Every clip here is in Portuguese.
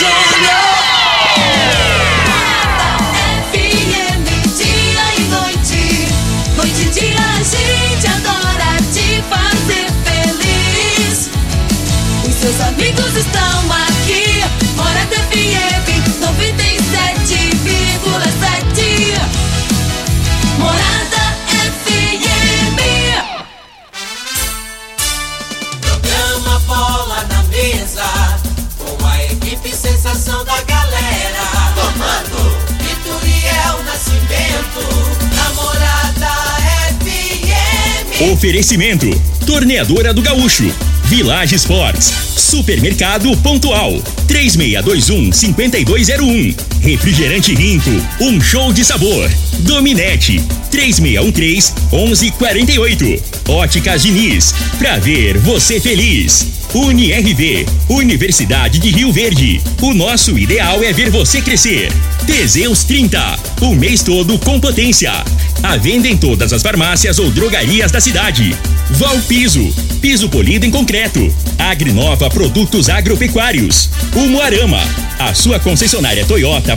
Júnior. Oferecimento: Torneadora do Gaúcho, Village Sports, Supermercado Pontual, 3621-5201. Refrigerante Rinco, um show de sabor. Dominete, 3613-1148. Óticas Diniz, pra ver você feliz. UniRV, Universidade de Rio Verde. O nosso ideal é ver você crescer. Teseus 30, o mês todo com potência. A venda em todas as farmácias ou drogarias da cidade. Valpiso, piso polido em concreto. Agrinova Produtos Agropecuários. Umuarama, a sua concessionária Toyota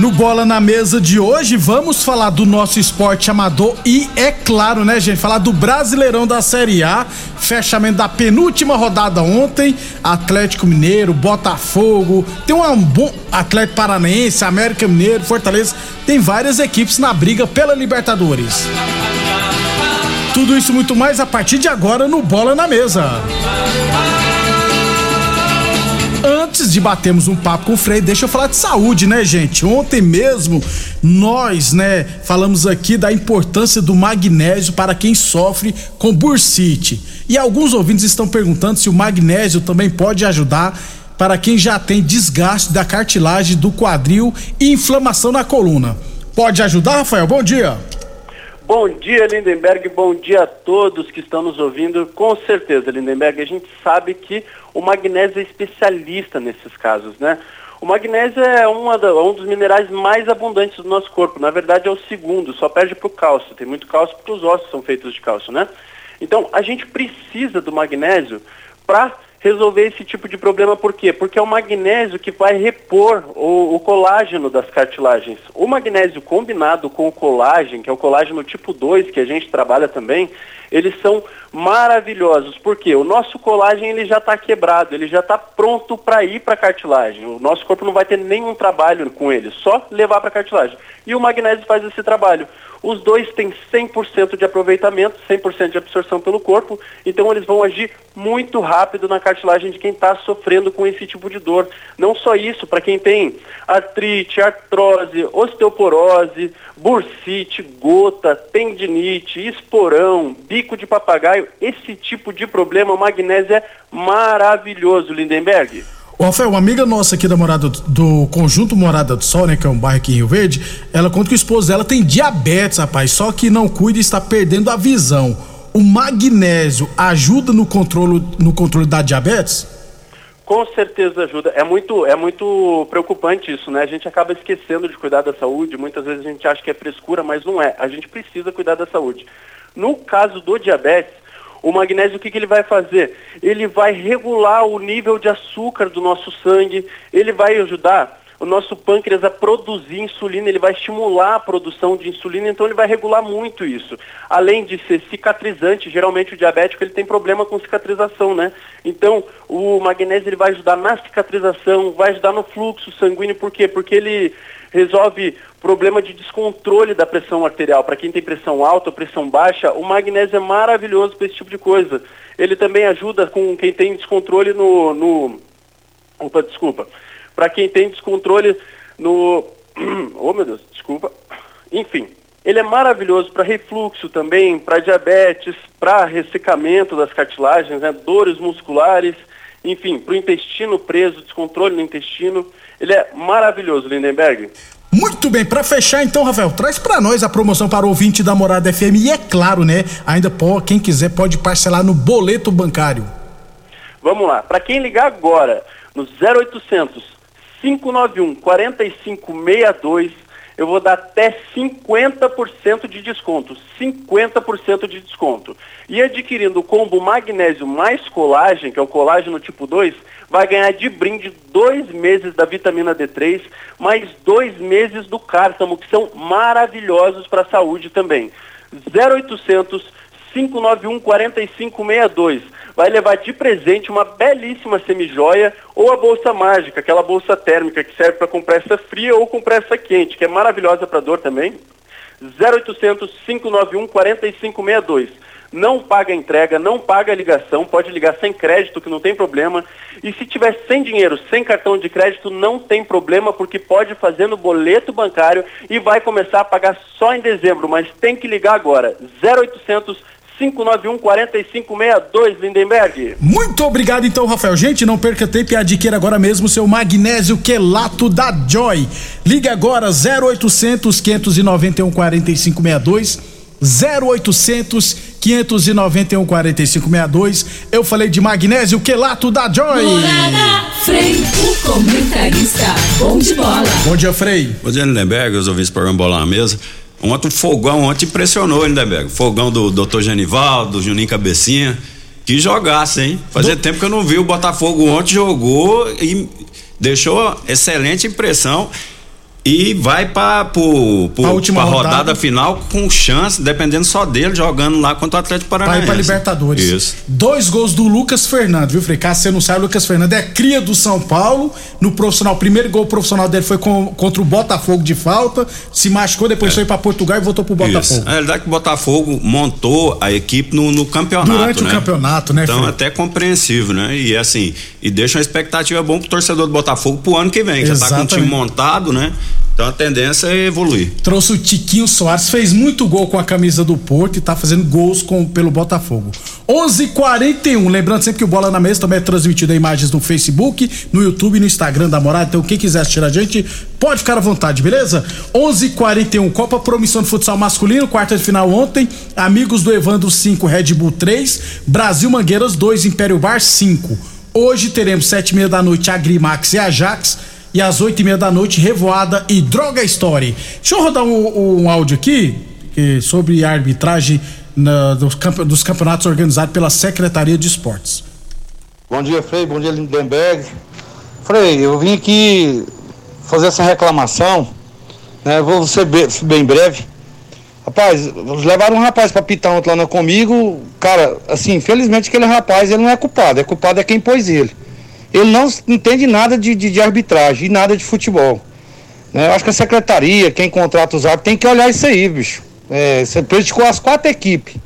No Bola na Mesa de hoje, vamos falar do nosso esporte amador e, é claro, né, gente, falar do Brasileirão da Série A, fechamento da penúltima rodada ontem, Atlético Mineiro, Botafogo, tem um bom Atlético Paranaense, América Mineiro, Fortaleza, tem várias equipes na briga pela Libertadores. Tudo isso muito mais a partir de agora no Bola na Mesa. Antes de batermos um papo com o Frei, deixa eu falar de saúde, né, gente? Ontem mesmo nós, né, falamos aqui da importância do magnésio para quem sofre com bursite. E alguns ouvintes estão perguntando se o magnésio também pode ajudar para quem já tem desgaste da cartilagem do quadril e inflamação na coluna. Pode ajudar, Rafael? Bom dia. Bom dia, Lindenberg. Bom dia a todos que estão nos ouvindo. Com certeza, Lindenberg, a gente sabe que o magnésio é especialista nesses casos, né? O magnésio é da- um dos minerais mais abundantes do nosso corpo. Na verdade, é o segundo, só perde para o cálcio. Tem muito cálcio porque os ossos são feitos de cálcio, né? Então, a gente precisa do magnésio para resolver esse tipo de problema. Por quê? Porque é o magnésio que vai repor o, o colágeno das cartilagens. O magnésio combinado com o colágeno, que é o colágeno tipo 2, que a gente trabalha também, eles são maravilhosos. Por quê? O nosso colágeno ele já está quebrado, ele já está pronto para ir para a cartilagem. O nosso corpo não vai ter nenhum trabalho com ele, só levar para a cartilagem. E o magnésio faz esse trabalho. Os dois têm 100% de aproveitamento, 100% de absorção pelo corpo, então eles vão agir muito rápido na cartilagem de quem está sofrendo com esse tipo de dor. Não só isso, para quem tem artrite, artrose, osteoporose, bursite, gota, tendinite, esporão, bico de papagaio, esse tipo de problema, o magnésio é maravilhoso, Lindenberg. Rafael, uma amiga nossa aqui da Morada do, do Conjunto Morada do Sol, né, que é um bairro aqui em Rio Verde, ela conta que o esposo dela tem diabetes, rapaz, só que não cuida e está perdendo a visão. O magnésio ajuda no controle, no controle da diabetes? Com certeza ajuda. É muito, é muito preocupante isso, né? A gente acaba esquecendo de cuidar da saúde. Muitas vezes a gente acha que é frescura, mas não é. A gente precisa cuidar da saúde. No caso do diabetes, o magnésio o que, que ele vai fazer? Ele vai regular o nível de açúcar do nosso sangue, ele vai ajudar o nosso pâncreas a produzir insulina, ele vai estimular a produção de insulina, então ele vai regular muito isso. Além de ser cicatrizante, geralmente o diabético ele tem problema com cicatrização, né? Então o magnésio ele vai ajudar na cicatrização, vai ajudar no fluxo sanguíneo, por quê? Porque ele resolve problema de descontrole da pressão arterial. Para quem tem pressão alta ou pressão baixa, o magnésio é maravilhoso para esse tipo de coisa. Ele também ajuda com quem tem descontrole no, no opa, desculpa, para quem tem descontrole no. oh meu Deus, desculpa. Enfim, ele é maravilhoso para refluxo também, para diabetes, para ressecamento das cartilagens, né, dores musculares, enfim, para o intestino preso, descontrole no intestino. Ele é maravilhoso, Lindenberg. Muito bem, para fechar então, Rafael, traz para nós a promoção para o ouvinte da Morada FM e é claro, né, ainda pô, quem quiser pode parcelar no boleto bancário. Vamos lá, para quem ligar agora no 0800 591 4562, eu vou dar até 50% de desconto, 50% de desconto. E adquirindo o combo magnésio mais colagem, que é o colágeno tipo 2, vai ganhar de brinde dois meses da vitamina D3, mais dois meses do cártamo, que são maravilhosos para a saúde também. 0800 591 4562 vai levar de presente uma belíssima semijoia ou a bolsa mágica, aquela bolsa térmica que serve para compressa fria ou compressa quente, que é maravilhosa para dor também. 0800 591 4562. Não paga entrega, não paga ligação, pode ligar sem crédito, que não tem problema. E se tiver sem dinheiro, sem cartão de crédito, não tem problema, porque pode fazer no boleto bancário e vai começar a pagar só em dezembro, mas tem que ligar agora. 0800 591 4562, Lindenberg. Muito obrigado então, Rafael. Gente, não perca tempo e adquira agora mesmo seu magnésio quelato da Joy. Ligue agora 0800 591 4562. 0800 591 4562. Eu falei de magnésio quelato da Joy. Morada, Frei, o comentarista, bom de bola. Bom dia, Frei. Bom dia, Lindenberg. Eu ouvi esse programa Bola na Mesa. Ontem o fogão ontem impressionou, Lindenberg. Fogão do Dr. Genivaldo, do Juninho Cabecinha. Que jogasse, hein? Fazia tempo que eu não vi. O Botafogo ontem jogou e deixou excelente impressão. E vai para A última rodada. rodada final com chance, dependendo só dele, jogando lá contra o Atlético Vai Paranaense. pra Libertadores. Isso. Dois gols do Lucas Fernando, viu, Frei? Você não sabe, o Lucas Fernando é cria do São Paulo. No profissional, o primeiro gol profissional dele foi com- contra o Botafogo de falta. Se machucou, depois foi pra Portugal e voltou pro É. Isso. Botafogo. Na realidade, que o Botafogo montou a equipe no, no campeonato. Durante o né? campeonato, né, Então, Fred? até compreensível, né? E assim, e deixa uma expectativa boa pro torcedor do Botafogo pro ano que vem. que Já tá com o time montado, né? Então a tendência é evoluir. Trouxe o Tiquinho Soares, fez muito gol com a camisa do Porto e tá fazendo gols com, pelo Botafogo. 11:41. Lembrando sempre que o Bola na Mesa também é transmitido em imagens no Facebook, no YouTube e no Instagram da Morada. Então, quem quiser assistir a gente, pode ficar à vontade, beleza? 11:41. Copa Promissão de Futsal Masculino, quarta de final ontem. Amigos do Evandro 5, Red Bull 3. Brasil Mangueiras 2, Império Bar 5. Hoje teremos sete e meia da noite Agrimax e Ajax. E às oito e meia da noite, Revoada e Droga Story. Deixa eu rodar um, um áudio aqui sobre a arbitragem na- dos, dos campeonatos organizados pela Secretaria de Esportes. Bom dia, Frei. Bom dia, Lindenberg. Frei, eu vim aqui fazer essa reclamação, né? Vou ser be- bem breve. Rapaz, levaram um rapaz pra pitar ontem lá comigo. Cara, assim, infelizmente aquele rapaz ele não é culpado. É culpado é quem pôs ele. Ele não entende nada de, de, de arbitragem e nada de futebol. né? Eu acho que a secretaria, quem contrata os árbitros, tem que olhar isso aí, bicho. É, você prejudicou as quatro equipes.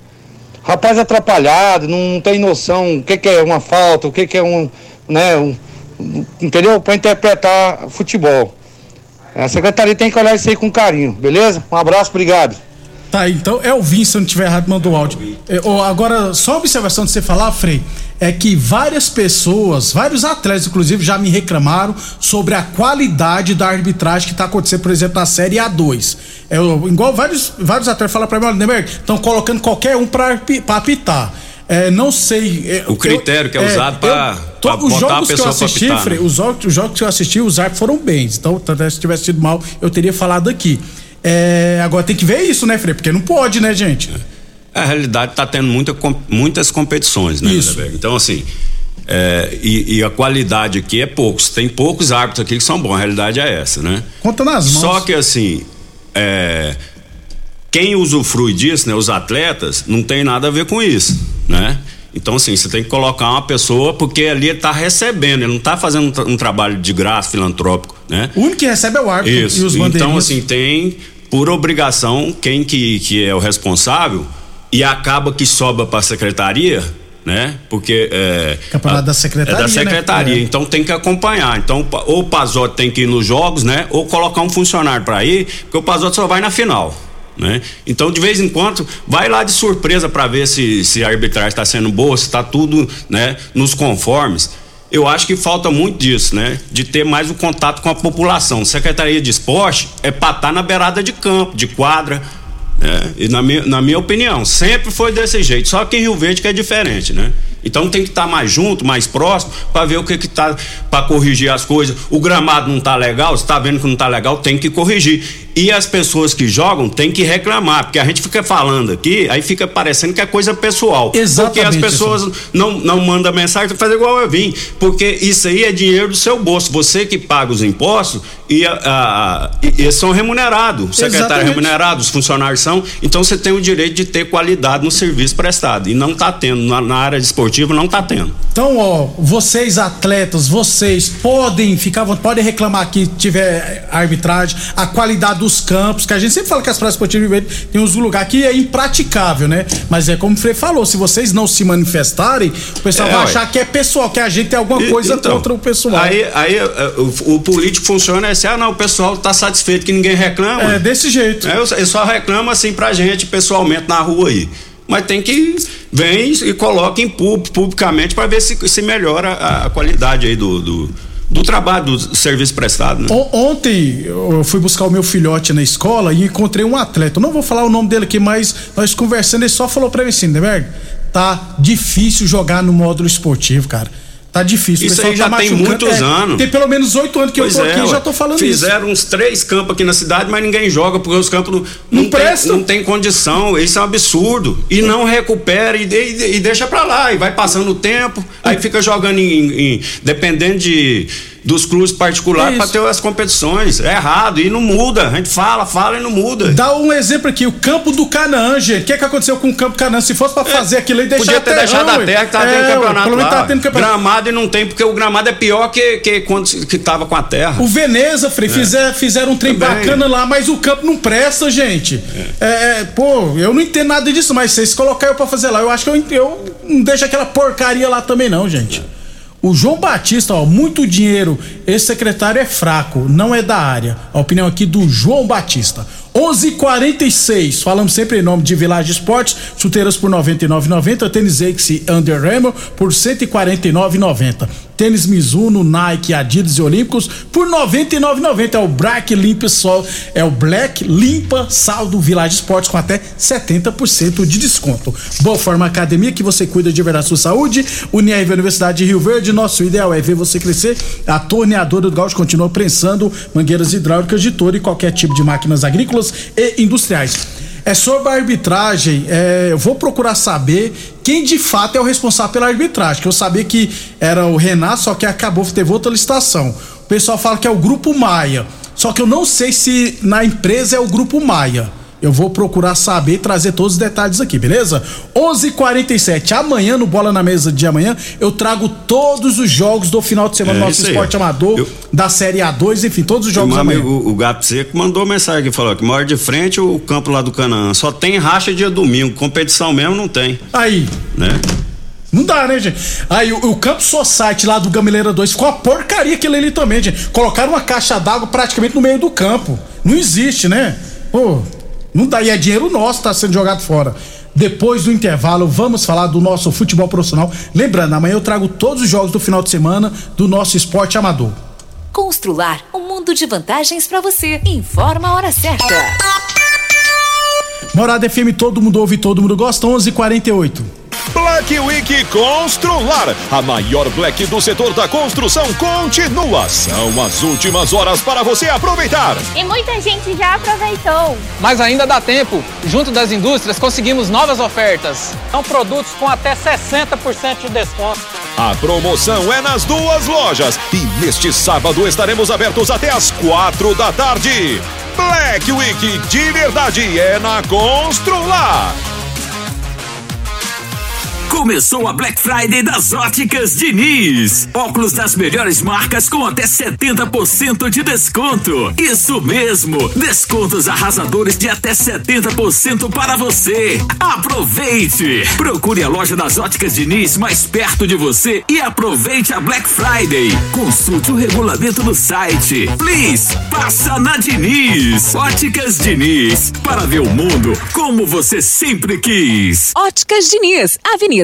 Rapaz atrapalhado, não tem noção o que, que é uma falta, o que, que é um, né, um, entendeu? Para interpretar futebol. A secretaria tem que olhar isso aí com carinho, beleza? Um abraço, obrigado. Tá, aí, então é o Vin, se eu não tiver errado, mandou o áudio. É, agora, só observação de você falar, Frei, é que várias pessoas, vários atletas, inclusive, já me reclamaram sobre a qualidade da arbitragem que tá acontecendo, por exemplo, na Série A2. É, igual vários, vários atletas falam pra mim, olha, Neymar, estão colocando qualquer um pra apitar. É, não sei. é, O critério que é usado eu- pra os botar a jogos que eu pessoa pra assisti, apitar, Frei, né? os jogos, os jogos que eu assisti, os árbitros foram bens. Então, se tivesse sido mal, eu teria falado aqui. É, agora tem que ver isso, né, Frei? Porque não pode, né, gente? A realidade está tendo muita, muitas competições, né, Isso. Então, assim, é, e, e a qualidade aqui é poucos. Tem poucos árbitros aqui que são bons, a realidade é essa, né? Conta nas mãos. Só que assim, é, quem usufrui disso, né, os atletas, não tem nada a ver com isso, né? Então, assim, você tem que colocar uma pessoa, porque ali ele tá recebendo, ele não tá fazendo um, tra- um trabalho de graça, filantrópico, né? O único que recebe é o árbitro e Isso. os Então, bandeirinhas. assim, tem por obrigação quem que, que é o responsável e acaba que sobra para a secretaria né? Porque é, Campeonato da secretaria, É da né? secretaria, É. então tem que acompanhar. Então ou o Pazotti tem que ir nos jogos, né? Ou colocar um funcionário para ir, porque o Pazotti só vai na final. Né? Então, de vez em quando, vai lá de surpresa para ver se, se a arbitragem está sendo boa, se está tudo né, nos conformes. Eu acho que falta muito disso, né? De ter mais o contato com a população. Secretaria de Esporte é para estar na beirada de campo, de quadra. Né? E na minha, na minha opinião, sempre foi desse jeito. Só que em Rio Verde que é diferente, né? Então tem que estar mais junto, mais próximo, para ver o que que tá para corrigir as coisas. O gramado não tá legal, você tá vendo que não tá legal, tem que corrigir. E as pessoas que jogam têm que reclamar, porque a gente fica falando aqui, aí fica parecendo que é coisa pessoal. Exatamente, Porque as pessoas não, não mandam mensagem, fazer igual eu vim. Porque isso aí é dinheiro do seu bolso. Você que paga os impostos e, a, a- e eles são remunerados. O secretário é remunerado, os funcionários são. Então você tem o direito de ter qualidade no serviço prestado. E não está tendo. Na, na área esportiva não está tendo. Então, ó, vocês atletas, vocês podem ficar, podem reclamar que tiver arbitragem, a qualidade dos campos, que a gente sempre fala que as praias esportivas de Verde tem uns lugares que é impraticável, né? Mas é como o Frei falou, se vocês não se manifestarem, o pessoal É, vai achar que é pessoal, que a gente tem alguma E- coisa então, contra o pessoal. Aí, aí eh, o, o político funciona assim: ah, não, o pessoal está satisfeito que ninguém reclama. É desse jeito. É, eu, eu só reclamo assim pra gente pessoalmente na rua aí. Mas tem que vem e coloca em pub- publicamente para ver se, se melhora a, a qualidade aí do, do, do trabalho, do serviço prestado. Né? Ontem eu fui buscar o meu filhote na escola e encontrei um atleta. Eu não vou falar o nome dele aqui, mas nós conversando, ele só falou pra mim assim, Neberg, tá difícil jogar no módulo esportivo, cara. Tá difícil. Isso aí já tá tem muitos É, anos. Tem pelo menos oito anos que Pois eu tô é, aqui e já tô falando isso. Fizeram uns três campos aqui na cidade, mas ninguém joga, porque os campos não, Não tem, prestam. não tem condição. Isso é um absurdo. E não recupera e, de- e deixa pra lá. E vai passando o tempo, aí fica jogando em. em- dependendo de. Dos clubes É particulares isso. para ter as competições. É errado. E não muda. A gente fala, fala e não muda. Dá um exemplo aqui, o campo do Canaã, gente. O que, que aconteceu com o campo do Canaã? Se fosse pra fazer aquilo aí, deixar É, Podia ter terrão, deixado a terra que tava É, tendo campeonato menos lá. tá tendo campeonato. Gramado e não tem, porque o gramado é pior que, que quando se- que tava com a terra. O Veneza, Frei, fizer, fizeram um trem É. Também. bacana lá, mas o campo não presta, gente. É. é, pô, eu não entendo nada disso, mas vocês colocaram eu pra fazer lá, eu acho que eu, eu não deixo aquela porcaria lá também não, gente. O João Batista, ó, muito dinheiro. Esse secretário é fraco, não é da área. A opinião aqui do João Batista. 11:46. Falamos sempre em nome de Village Esportes, chuteiras por 99,90, tênis Axe Under Armour por 149,90. Tênis Mizuno, Nike, Adidas e Olímpicos por 99,90. É o Black Limpa Sol, é o Black Limpa Saldo Village Esportes com até 70% de desconto. Boa Forma Academia que você cuida de verdade da sua saúde. Unirv Universidade de Rio Verde, nosso ideal é ver você crescer. A torneadora do Gaúcho continua prensando mangueiras hidráulicas de todo e qualquer tipo de máquinas agrícolas e industriais. É sobre a arbitragem, é, eu vou procurar saber quem de fato é o responsável pela arbitragem. Que eu sabia que era o Renan, só que acabou, teve outra licitação. O pessoal fala que é o Grupo Maia. Só que eu não sei se na empresa é o Grupo Maia. Eu vou procurar saber e trazer todos os detalhes aqui, beleza? 11:47 Amanhã, no Bola na Mesa de amanhã, eu trago todos os jogos do final de semana É do nosso isso aí. esporte amador, Eu- da Série A2, enfim, todos os jogos meu amanhã. amigo, o Gato Seco, mandou mensagem que falou que mora de frente o campo lá do Canaã. Só tem racha dia domingo, competição mesmo não tem, Aí, né? Não dá, né, gente? Aí o, o Campo Society lá do Gamileira 2 ficou uma porcaria aquele ali também, gente. Colocaram uma caixa d'água praticamente no meio do campo. Não existe, né? Pô, não dá. E é dinheiro nosso que tá sendo jogado fora. Depois do intervalo, vamos falar do nosso futebol profissional. Lembrando, amanhã eu trago todos os jogos do final de semana do nosso esporte amador. Constrular um mundo de vantagens para você. Informa a hora certa. Morada FM, todo mundo ouve, todo mundo gosta. 11:48. Black Week Constrular, a maior Black do setor da construção continua. São as últimas horas para você aproveitar. E muita gente já aproveitou. Mas ainda dá tempo. Junto das indústrias conseguimos novas ofertas. São produtos com até 60% de desconto. A promoção é nas duas lojas e neste sábado estaremos abertos até as quatro da tarde. Black Week de verdade é na Constrular. Começou a Black Friday das Óticas Diniz. Óculos das melhores marcas com até 70% de desconto. Isso mesmo, descontos arrasadores de até 70% para você. Aproveite! Procure a loja das Óticas Diniz mais perto de você e aproveite a Black Friday. Consulte o regulamento no site. Please, passa na Diniz. Óticas Diniz, para ver o mundo como você sempre quis. Óticas Diniz, Avenida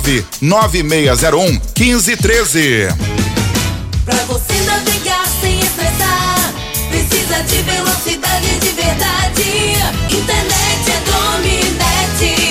99601 1513. Pra você navegar sem estressar, precisa de velocidade de verdade. Internet é Dominete.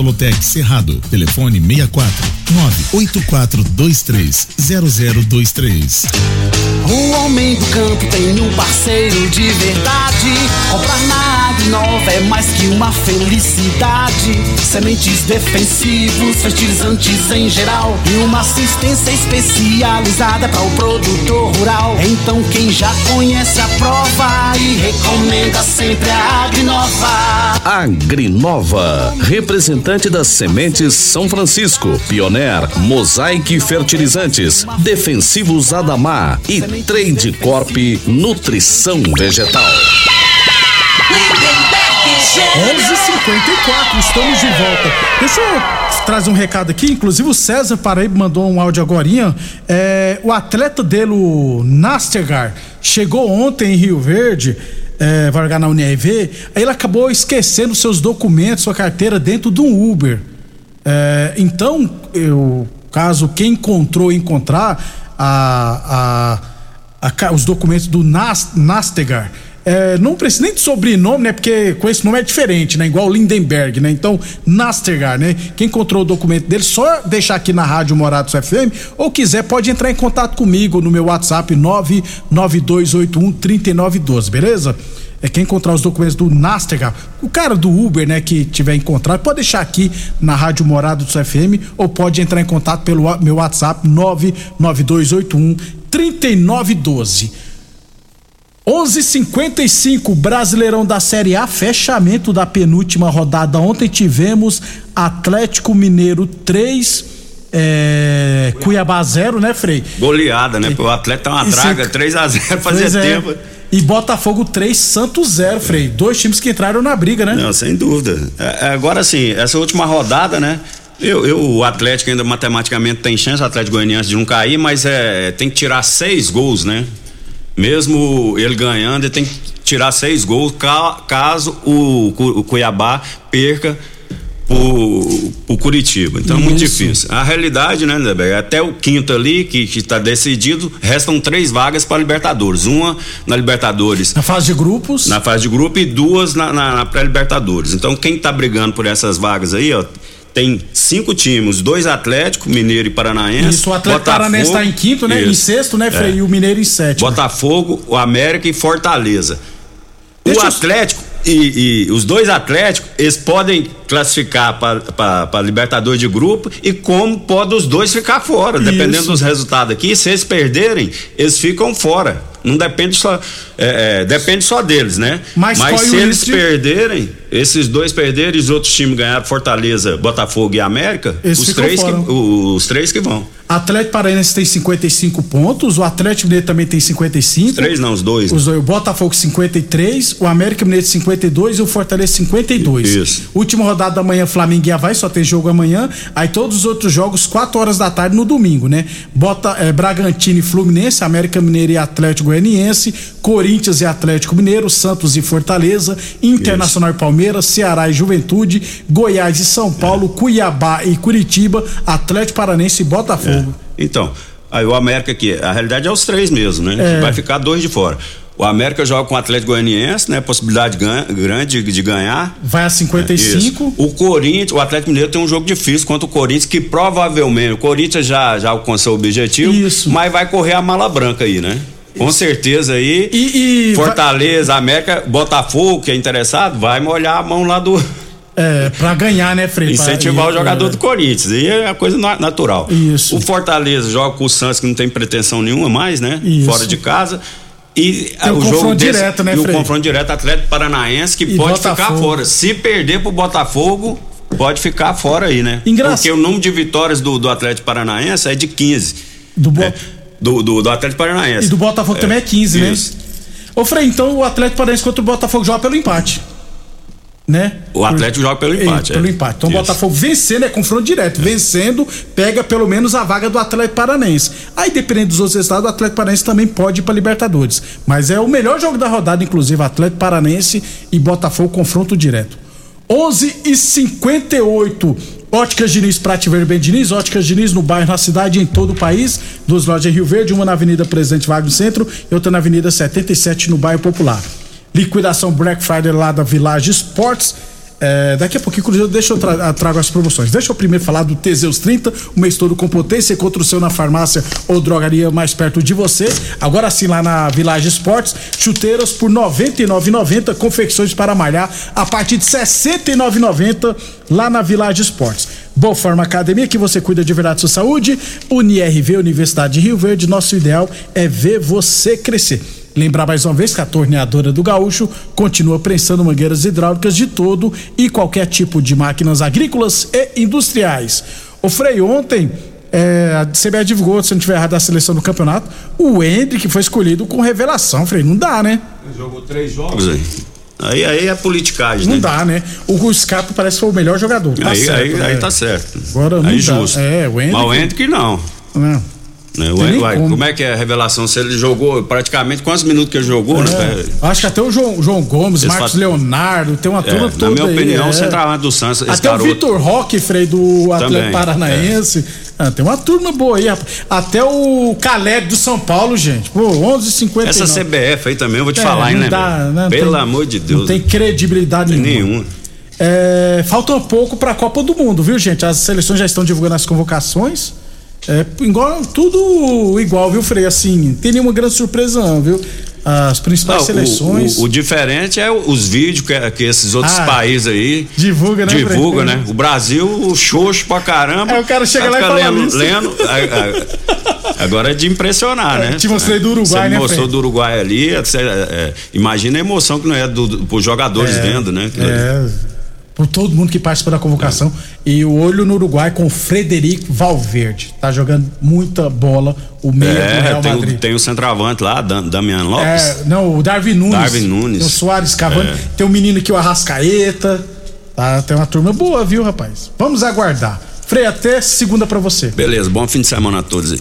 Solotec Cerrado. Telefone 64 98423 0023. O homem do campo tem um parceiro de verdade. Comprar na Agrinova é mais que uma felicidade. Sementes defensivos, fertilizantes em geral e uma assistência especializada para o produtor rural. Então quem já conhece a prova e recomenda sempre a Agrinova. Agrinova, representante das sementes São Francisco, Pioneer, Mosaic Fertilizantes, Defensivos Adamar e Trade Corp Nutrição Vegetal. 11:54 estamos de volta. Deixa eu trazer um recado aqui. Inclusive o César Paraíba mandou um áudio agora. É, o atleta dele, o Nastergar, chegou ontem em Rio Verde. É, vai na UNIRV, aí ele acabou esquecendo seus documentos, sua carteira dentro de um Uber. É, então, eu, caso quem encontrou encontrar a, a, a, os documentos do Nas, Nastegar, é, não precisa nem de sobrenome, né? Porque com esse nome é diferente, né? Igual Lindenberg, né? Então, Nastergar, né? Quem encontrou o documento dele, só deixar aqui na Rádio Morados FM ou quiser, pode entrar em contato comigo no meu WhatsApp 99281 3912, beleza? É quem encontrar os documentos do Nastergar, o cara do Uber, né, que tiver encontrado, pode deixar aqui na Rádio Morados FM ou pode entrar em contato pelo meu WhatsApp 99281 3912. 11:55 Brasileirão da Série A, fechamento da penúltima rodada. Ontem tivemos Atlético Mineiro 3 é, Cuiabá 0, né, Frei? Goleada, né? O Atlético tá uma E draga, se- 3 a 0 fazia é. tempo. E Botafogo 3, Santos 0, Frei. Dois times que entraram na briga, né? Não, sem dúvida. É, é, agora sim, essa última rodada, né? Eu, eu- o Atlético ainda matematicamente tem chance, o Atlético Goianiense de não cair, mas é, tem que tirar seis gols, né? Mesmo ele ganhando, ele tem que tirar seis gols ca- caso o, Cu- o Cuiabá perca o, Curitiba. Então é muito difícil. A realidade, né, Lindeberg? Até o quinto ali, que está decidido, restam três vagas para Libertadores. Uma na Libertadores Na fase de grupos. na fase de grupo e duas na, na- na pré-libertadores. Então, quem tá brigando por essas vagas aí, ó, tem cinco times, dois Atlético, Mineiro e Paranaense. Isso, o Atlético Botafogo- Paranense tá em quinto, né? Em Isso. sexto, né, Frei? É. E o Mineiro em sétimo. Botafogo, o América e Fortaleza. o Atlético e, e os dois Atléticos, eles podem classificar para Libertadores de grupo e como pode os dois ficar fora, dependendo Isso. dos resultados aqui. Se eles perderem, eles ficam fora. Não depende só, é, é, depende só deles, né? Mas corre se eles risco de- perderem, esses dois perderem e os outros times ganharem Fortaleza, Botafogo e América, Eles os três, que, os três que vão. Atlético Paranaense tem 55 pontos, o Atlético Mineiro também tem 55. Os três não, os dois. Os dois, o Botafogo 53, o América Mineiro 52 e o Fortaleza 52. Isso. Última rodada da manhã, Flamengo e Havaí, só tem jogo amanhã. Aí todos os outros jogos, 4 horas da tarde no domingo, né? Bota é, Bragantino e Fluminense, América Mineiro e Atlético Goianiense, Corinthians e Atlético Mineiro, Santos e Fortaleza, Internacional e Palmeiras, Ceará e Juventude, Goiás e São Paulo, Cuiabá e Curitiba, Atlético Paranense e Botafogo. Então, aí o América aqui, a realidade é os três mesmo, né? É. Vai ficar dois de fora. O América joga com o Atlético Goianiense, né? Possibilidade ganha- grande de, de ganhar. Vai a 55. Isso. O Corinthians, o Atlético Mineiro tem um jogo difícil contra o Corinthians, que provavelmente o Corinthians já, já alcançou o objetivo, mas vai correr a mala branca aí, né? Com certeza aí. E, Fortaleza, América, Botafogo, que é interessado, vai molhar a mão lá do. É, pra ganhar, né, Frei? Pra- Incentivar o é, jogador é. do Corinthians. E é a coisa na- natural. Isso. O Fortaleza joga com o Santos, que não tem pretensão nenhuma mais, né? Isso. Fora de casa. E Tem ah, o o jogo desse, direto, né, e o Frei? confronto direto Atlético Paranaense, que E pode Botafogo. ficar fora. Se perder pro Botafogo, pode ficar fora aí, né? Engraçado. Porque o número de vitórias do, do Atlético Paranaense é de 15. Do, Bo... do, do, do Atlético Paranaense. E do Botafogo também é 15, né? isso. Ô, Frei, então o Atlético Paranaense contra o Botafogo joga pelo empate. Né? O Atlético joga pelo empate. É, pelo é. empate. Então o. Botafogo vencendo é confronto direto. Vencendo, pega pelo menos a vaga do Atlético Paranense. Aí, dependendo dos outros resultados, o Atlético Paranense também pode ir pra Libertadores. Mas é o melhor jogo da rodada, inclusive, Atlético Paranense e Botafogo confronto direto. 11 e 58 Óticas Diniz, Prate Verde Bem Diniz, Óticas Diniz no bairro, na cidade em todo o país. Duas lojas em Rio Verde, uma na Avenida Presidente Vargas Centro e outra na Avenida 77 no bairro Popular. Liquidação Black Friday lá da Village Sports É, daqui a pouquinho, Cruzeiro, deixa eu tra trago as promoções. Deixa eu primeiro falar do Teseus 30, o mês todo com potência. Encontra o seu na farmácia ou drogaria mais perto de você. Agora sim, lá na Village Esportes, chuteiras por R$ 99,90, confecções para malhar a partir de R$ 69,90 lá na Village Esportes. Boa Forma Academia, que você cuida de verdade sua saúde. UniRV, Universidade de Rio Verde, nosso ideal é ver você crescer. Lembrar mais uma vez que a torneadora do Gaúcho continua prensando mangueiras hidráulicas de todo e qualquer tipo de máquinas agrícolas e industriais. O Frei, ontem é, a CBA divulgou, se não tiver errado, a seleção do campeonato. O Hendrick foi escolhido com revelação, Frei. Não dá, né? Jogou três jogos aí. Aí, aí é politicagem, Não né? dá, né? O Scarpa parece que foi o melhor jogador. Tá aí, certo, aí, né? aí tá certo. Agora não aí dá. justo. É, o Hendrick- Mas o Hendrick não. Não. Né? Ué, ué, como. como. é que é a revelação? Se ele jogou praticamente quantos minutos que ele jogou, né? É, acho que até o João, João Gomes, Marcos Leonardo, tem uma É, turma na toda minha aí, opinião, é. o centroavante do Santos, Até o garoto. Vitor Roque, Frei, do Atlético é. Paranaense. Ah, tem uma turma boa aí, rapaz. Até o Caleb do São Paulo, gente. Pô, 11,59. Essa CBF aí também, eu vou te É, falar, hein, né? dá, não Pelo tem- amor de Deus. Não tem credibilidade Tem nenhuma. nenhuma. É, falta um pouco pra Copa do Mundo, viu, gente? As seleções já estão divulgando as convocações. É, igual, tudo igual, viu, Frei? Assim, tem nenhuma grande surpresa, não, viu? As principais Não, o- seleções. O, o diferente é os vídeos que, que esses outros Ah, países aí divulga, né, divulga, né? O Brasil, xoxo pra caramba. Aí o cara chega lá e fala lendo, isso. lendo. aí- aí- agora é de impressionar, né? te mostrei do Uruguai, Você né, mostrou do Uruguai ali. é, é, imagina a emoção que não é do, do, pros jogadores É, vendo, né? É, por todo mundo que participa da convocação. E o olho no Uruguai com o Frederico Valverde. Tá jogando muita bola. O meia do É, Real tem, Madrid. o, tem o centroavante lá, Damian Lopes. É, não, o Darwin Nunes. Darwin Nunes. Tem o Soares Cavani. É. Tem o menino aqui, o Arrascaeta. Tá, tem uma turma boa, viu, rapaz? Vamos aguardar. Frei, até segunda pra você. Beleza, bom fim de semana a todos aí.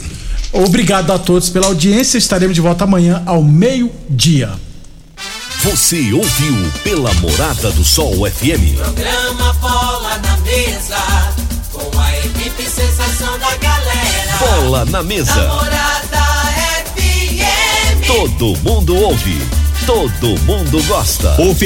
Obrigado a todos pela audiência. Estaremos de volta amanhã ao meio-dia. Você ouviu pela Morada do Sol FM. Programa Bola na Mesa, com a equipe sensação da galera. Bola na mesa. Namorada FM. Todo mundo ouve, todo mundo gosta. Ofereça